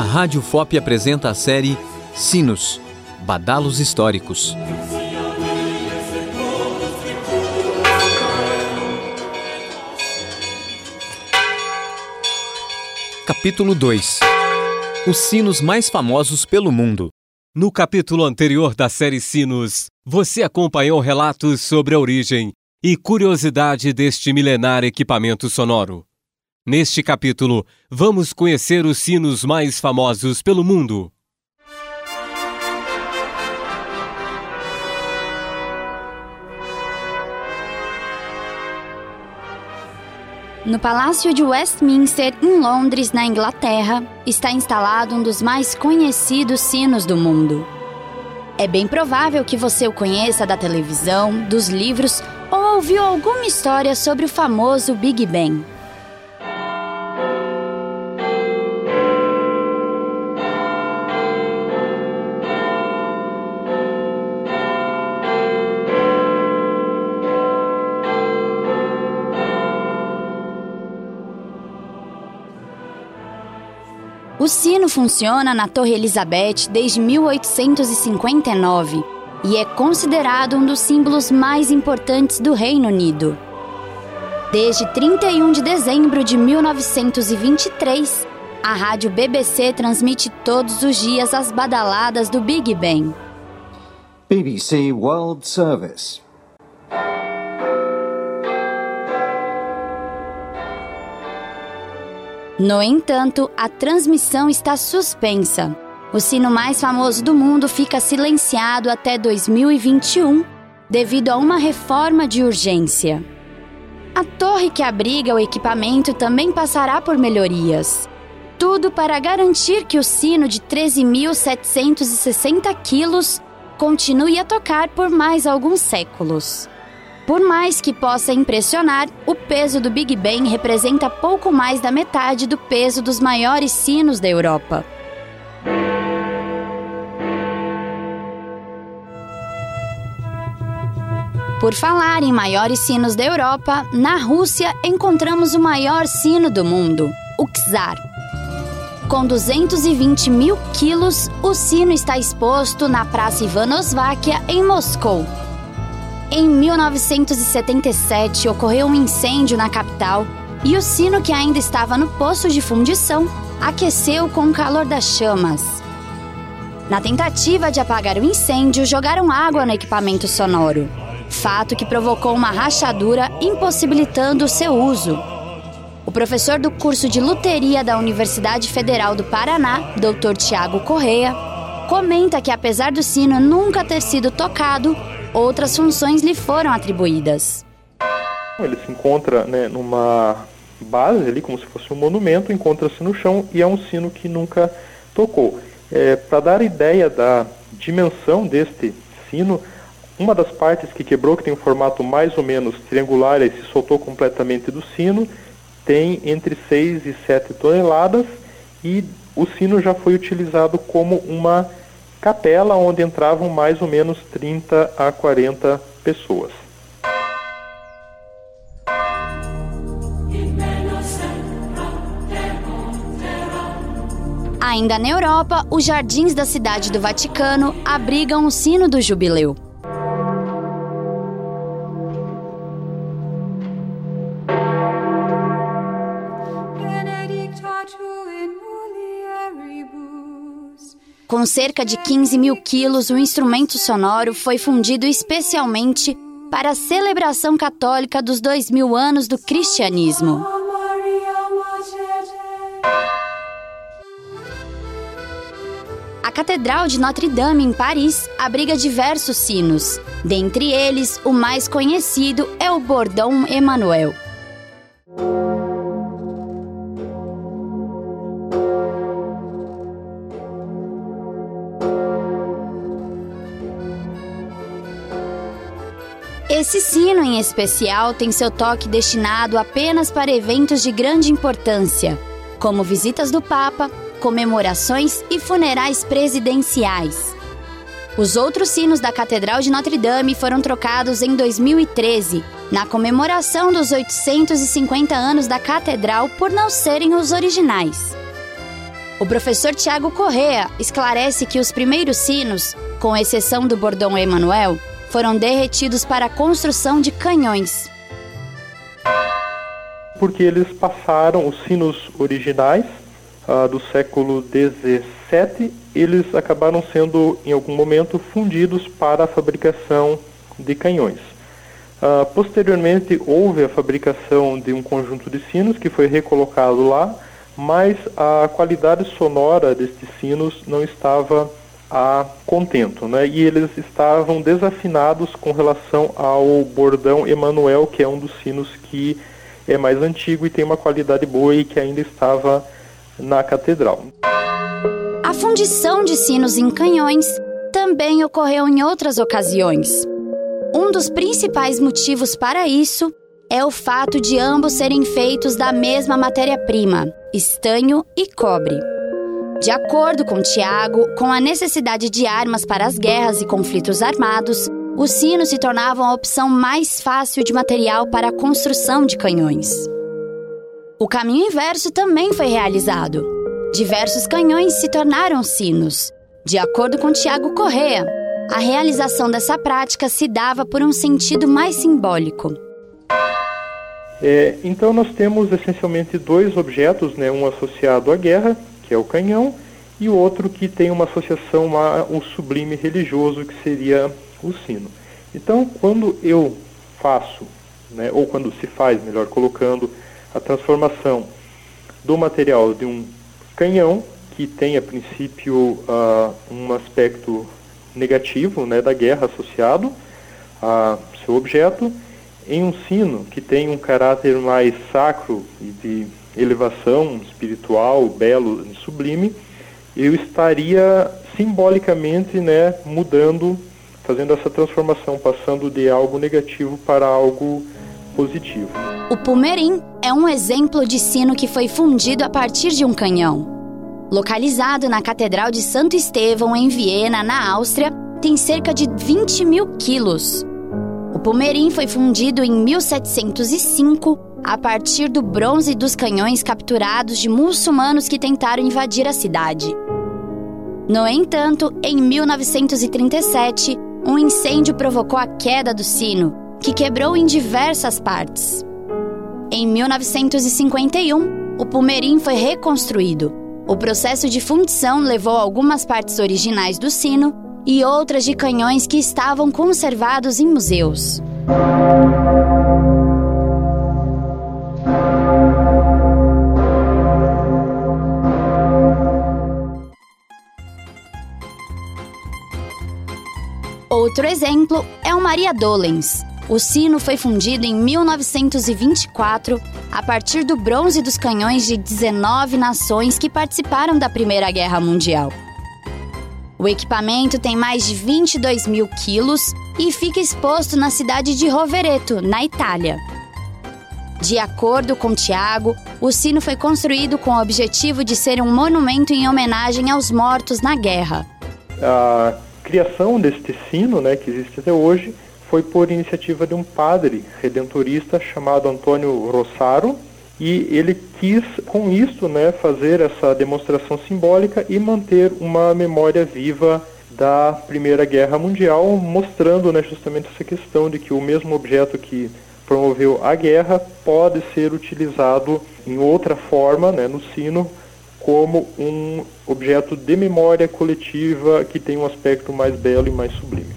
A Rádio FOP apresenta a série Sinos Badalos Históricos. Capítulo 2 Os sinos mais famosos pelo mundo. No capítulo anterior da série Sinos, você acompanhou relatos sobre a origem e curiosidade deste milenar equipamento sonoro. Neste capítulo, vamos conhecer os sinos mais famosos pelo mundo. No Palácio de Westminster, em Londres, na Inglaterra, está instalado um dos mais conhecidos sinos do mundo. É bem provável que você o conheça da televisão, dos livros ou ouviu alguma história sobre o famoso Big Bang. O sino funciona na Torre Elizabeth desde 1859 e é considerado um dos símbolos mais importantes do Reino Unido. Desde 31 de dezembro de 1923, a rádio BBC transmite todos os dias as badaladas do Big Bang. BBC World Service. No entanto, a transmissão está suspensa. O sino mais famoso do mundo fica silenciado até 2021 devido a uma reforma de urgência. A torre que abriga o equipamento também passará por melhorias. Tudo para garantir que o sino de 13.760 quilos continue a tocar por mais alguns séculos. Por mais que possa impressionar, o peso do Big Bang representa pouco mais da metade do peso dos maiores sinos da Europa. Por falar em maiores sinos da Europa, na Rússia encontramos o maior sino do mundo, o Czar. Com 220 mil quilos, o sino está exposto na Praça Ivanosváquia, em Moscou, em 1977, ocorreu um incêndio na capital e o sino que ainda estava no poço de fundição aqueceu com o calor das chamas. Na tentativa de apagar o incêndio, jogaram água no equipamento sonoro, fato que provocou uma rachadura impossibilitando o seu uso. O professor do curso de luteria da Universidade Federal do Paraná, Dr. Tiago Correia, comenta que apesar do sino nunca ter sido tocado, outras funções lhe foram atribuídas. Ele se encontra né, numa base ali, como se fosse um monumento, encontra-se no chão e é um sino que nunca tocou. É, Para dar ideia da dimensão deste sino, uma das partes que quebrou, que tem um formato mais ou menos triangular e se soltou completamente do sino, tem entre 6 e 7 toneladas e o sino já foi utilizado como uma capela onde entravam mais ou menos 30 a 40 pessoas. Ainda na Europa, os jardins da cidade do Vaticano abrigam o sino do jubileu. Com cerca de 15 mil quilos, o instrumento sonoro foi fundido especialmente para a celebração católica dos dois mil anos do cristianismo. A Catedral de Notre-Dame, em Paris, abriga diversos sinos. Dentre eles, o mais conhecido é o Bordão Emmanuel. Esse sino em especial tem seu toque destinado apenas para eventos de grande importância, como visitas do Papa, comemorações e funerais presidenciais. Os outros sinos da Catedral de Notre-Dame foram trocados em 2013, na comemoração dos 850 anos da Catedral, por não serem os originais. O professor Tiago Correa esclarece que os primeiros sinos, com exceção do bordão Emanuel, foram derretidos para a construção de canhões. Porque eles passaram os sinos originais uh, do século XVII, eles acabaram sendo, em algum momento, fundidos para a fabricação de canhões. Uh, posteriormente, houve a fabricação de um conjunto de sinos que foi recolocado lá, mas a qualidade sonora destes sinos não estava a contento, né? E eles estavam desafinados com relação ao bordão Emanuel, que é um dos sinos que é mais antigo e tem uma qualidade boa e que ainda estava na catedral. A fundição de sinos em canhões também ocorreu em outras ocasiões. Um dos principais motivos para isso é o fato de ambos serem feitos da mesma matéria-prima, estanho e cobre. De acordo com Tiago, com a necessidade de armas para as guerras e conflitos armados, os sinos se tornavam a opção mais fácil de material para a construção de canhões. O caminho inverso também foi realizado. Diversos canhões se tornaram sinos. De acordo com Tiago Correa, a realização dessa prática se dava por um sentido mais simbólico. É, então nós temos essencialmente dois objetos, né, um associado à guerra, que é o canhão, e o outro que tem uma associação ao sublime religioso, que seria o sino. Então, quando eu faço, né, ou quando se faz, melhor colocando, a transformação do material de um canhão, que tem a princípio uh, um aspecto negativo né, da guerra associado a seu objeto, em um sino que tem um caráter mais sacro e de elevação espiritual, belo sublime, eu estaria simbolicamente né, mudando, fazendo essa transformação, passando de algo negativo para algo positivo. O Pumerim é um exemplo de sino que foi fundido a partir de um canhão. Localizado na Catedral de Santo Estevão, em Viena, na Áustria, tem cerca de 20 mil quilos. O Pumerim foi fundido em 1705 a partir do bronze dos canhões capturados de muçulmanos que tentaram invadir a cidade. No entanto, em 1937, um incêndio provocou a queda do sino, que quebrou em diversas partes. Em 1951, o Pumerim foi reconstruído o processo de fundição levou algumas partes originais do sino e outras de canhões que estavam conservados em museus. Outro exemplo é o Maria Dolens, o sino foi fundido em 1924 a partir do bronze dos canhões de 19 nações que participaram da Primeira Guerra Mundial. O equipamento tem mais de 22 mil quilos e fica exposto na cidade de Rovereto, na Itália. De acordo com Tiago, o sino foi construído com o objetivo de ser um monumento em homenagem aos mortos na guerra. A criação deste sino, né, que existe até hoje, foi por iniciativa de um padre redentorista chamado Antônio Rossaro, e ele quis com isto né, fazer essa demonstração simbólica e manter uma memória viva da Primeira Guerra Mundial, mostrando né, justamente essa questão de que o mesmo objeto que promoveu a guerra pode ser utilizado em outra forma, né, no sino, como um objeto de memória coletiva que tem um aspecto mais belo e mais sublime.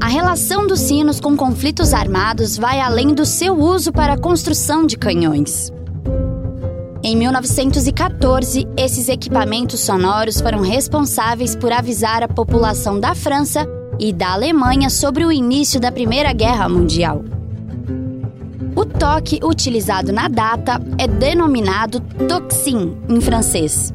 A relação dos sinos com conflitos armados vai além do seu uso para a construção de canhões. Em 1914, esses equipamentos sonoros foram responsáveis por avisar a população da França e da Alemanha sobre o início da Primeira Guerra Mundial. O toque utilizado na data é denominado tocsin em francês.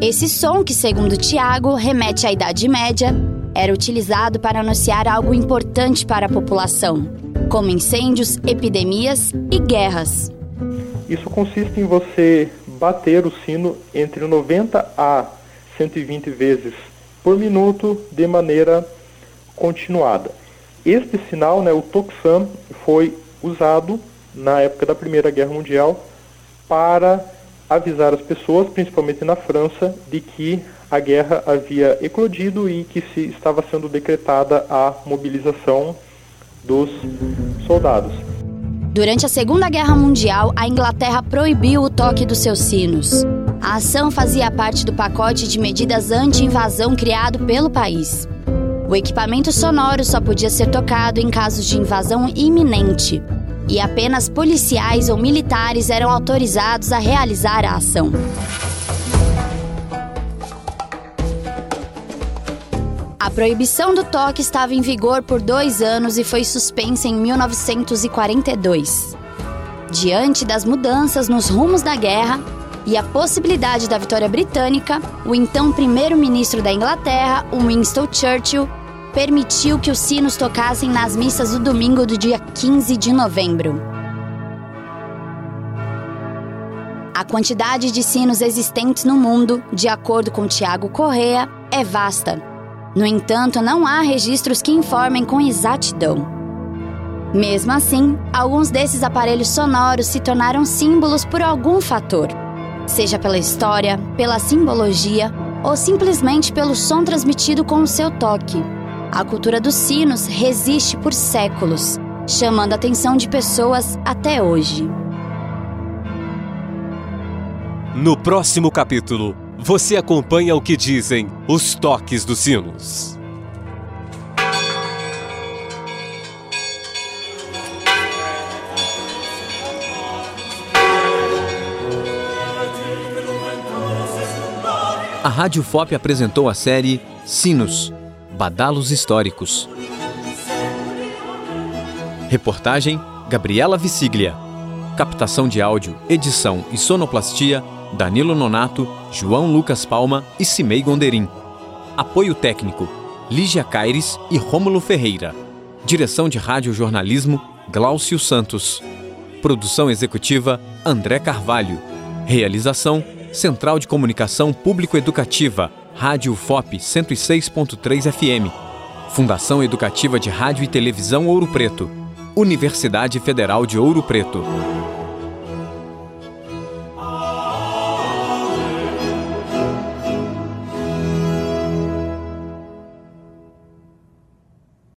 Esse som, que segundo Tiago remete à Idade Média, era utilizado para anunciar algo importante para a população, como incêndios, epidemias e guerras. Isso consiste em você bater o sino entre 90 a 120 vezes por minuto de maneira continuada. Este sinal, né, o Tocsan, foi usado na época da Primeira Guerra Mundial para avisar as pessoas, principalmente na França, de que a guerra havia eclodido e que se estava sendo decretada a mobilização dos soldados. Durante a Segunda Guerra Mundial, a Inglaterra proibiu o toque dos seus sinos. A ação fazia parte do pacote de medidas anti-invasão criado pelo país. O equipamento sonoro só podia ser tocado em casos de invasão iminente, e apenas policiais ou militares eram autorizados a realizar a ação. A proibição do toque estava em vigor por dois anos e foi suspensa em 1942. Diante das mudanças nos rumos da guerra e a possibilidade da vitória britânica, o então primeiro-ministro da Inglaterra, Winston Churchill, permitiu que os sinos tocassem nas missas do domingo do dia 15 de novembro. A quantidade de sinos existentes no mundo, de acordo com Tiago Correa, é vasta. No entanto, não há registros que informem com exatidão. Mesmo assim, alguns desses aparelhos sonoros se tornaram símbolos por algum fator, seja pela história, pela simbologia ou simplesmente pelo som transmitido com o seu toque. A cultura dos sinos resiste por séculos, chamando a atenção de pessoas até hoje. No próximo capítulo, você acompanha o que dizem os toques dos sinos. A Rádio FOP apresentou a série Sinos Badalos Históricos. Reportagem: Gabriela Viciglia. Captação de áudio, edição e sonoplastia: Danilo Nonato, João Lucas Palma e Cimei Gonderim. Apoio técnico: Lígia Caires e Rômulo Ferreira. Direção de Rádio Jornalismo: Gláucio Santos. Produção executiva: André Carvalho. Realização: Central de Comunicação Público-Educativa Rádio FOP 106.3 FM. Fundação Educativa de Rádio e Televisão Ouro Preto. Universidade Federal de Ouro Preto.